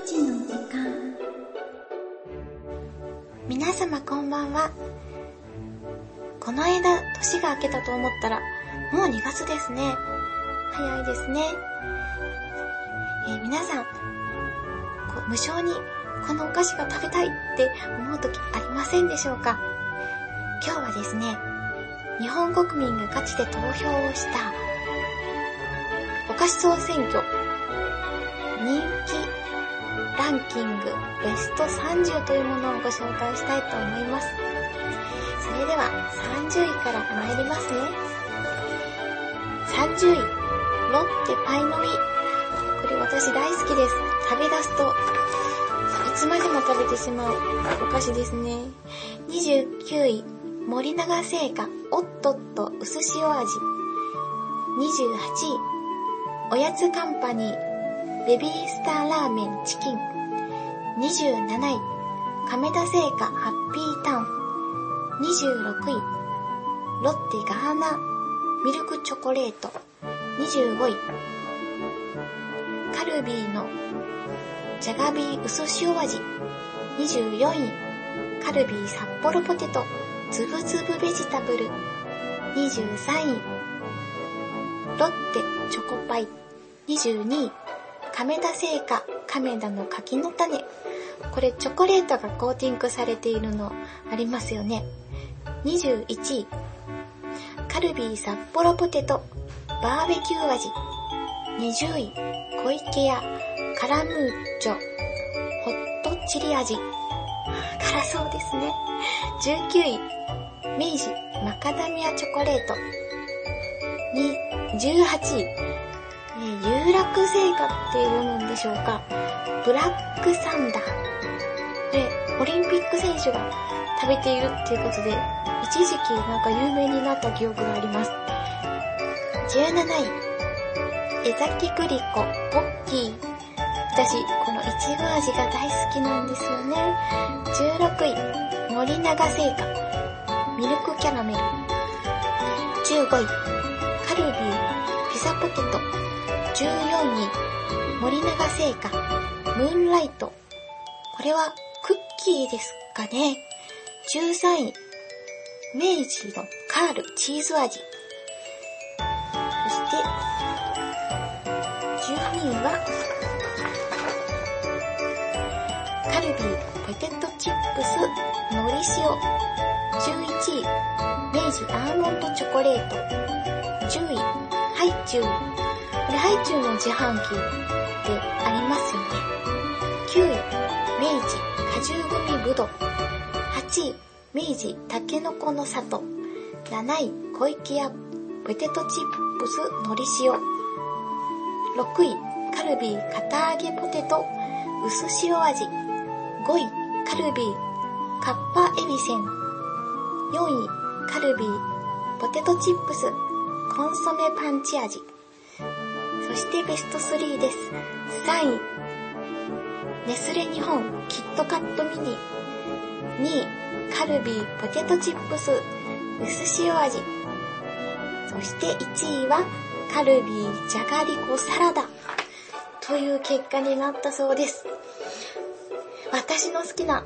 プチの時間。皆様こんばんは。この間年が明けたと思ったらもう2月ですね。早いですね、えー、皆さんこう無性にこのお菓子が食べたいって思う時ありませんでしょうか？今日はですね日本国民がガチで投票をしたお菓子総選挙人気ランキングベスト30というものをご紹介したいと思います。それでは30位から参りますね。30位、ロッテパイの実。これ私大好きです。食べ出すと、いつまでも食べてしまうお菓子ですね。29位、森永製菓、おっとっと薄塩味。28位、おやつカンパニー、ベビースターラーメンチキン。27位、亀田製菓ハッピータウン。26位、ロッテガーナミルクチョコレート。25位、カルビーのジャガビー薄塩味。24位、カルビー札幌ポテトつぶつぶベジタブル。23位、ロッテチョコパイ。22位、亀田製菓亀田の柿の種。これチョコレートがコーティングされているのありますよね。21位。カルビー札幌ポテトバーベキュー味。20位。小池屋カラムーチョホットチリ味。辛そうですね。19位。明治マカダミアチョコレート。18位。有楽製菓って読むんでしょうか。ブラックサンダー。で、オリンピック選手が食べているっていうことで、一時期なんか有名になった記憶があります。17位、江崎グリコ、ポッキー。私、このいちご味が大好きなんですよね。16位、森永製菓、ミルクキャラメル。15位、カルビー、ピザポテト、14位、森永製菓、ムーンライト。これはクッキーですかね。13位、明治のカールチーズ味。そして、12位は、カルビーポテトチップスのり塩。11位、明治アーモンドチョコレート。10位、ハイチュウこれハイチュウの自販機ってありますよね。9位、明治果汁グミぶどう。8位、明治たけのこの里。7位、小池屋ポテトチップスのり塩。6位、カルビー堅揚げポテト薄塩味。5位、カルビーカッパエビセン。4位、カルビーポテトチップスコンソメパンチ味。そしてベスト3です。3位、ネスレ日本キットカットミニ。2位、カルビーポテトチップス薄塩味。そして1位はカルビーじゃがりこサラダ。という結果になったそうです。私の好きな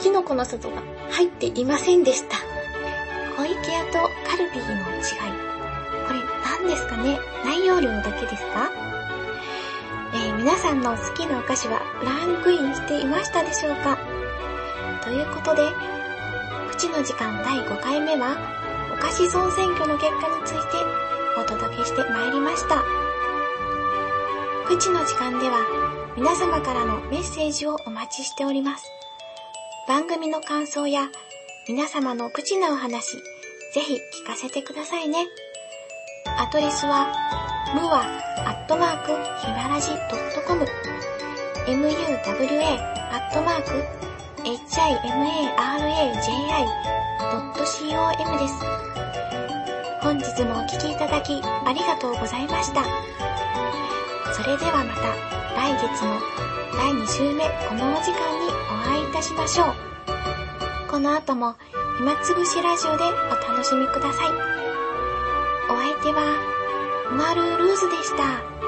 キノコの里が入っていませんでした。小池屋とカルビーの違い。これ何ですかね？内容量だけですか？えー、皆さんの好きなお菓子はランクインしていましたでしょうか？ということで、プチの時間第5回目は、お菓子総選挙の結果についてお届けしてまいりました。プチの時間では、皆様からのメッセージをお待ちしております。番組の感想や、皆様のプチなお話、ぜひ聞かせてくださいね。アドレスは、むわ、アットマーク、ひならじ .com、muwa、アットマーク、himaraji.com です。本日もお聴きいただき、ありがとうございました。それではまた、来月の第2週目、このお時間にお会いいたしましょう。この後も、暇つぶしラジオでお楽しみください。お相手は、マルルーズでした。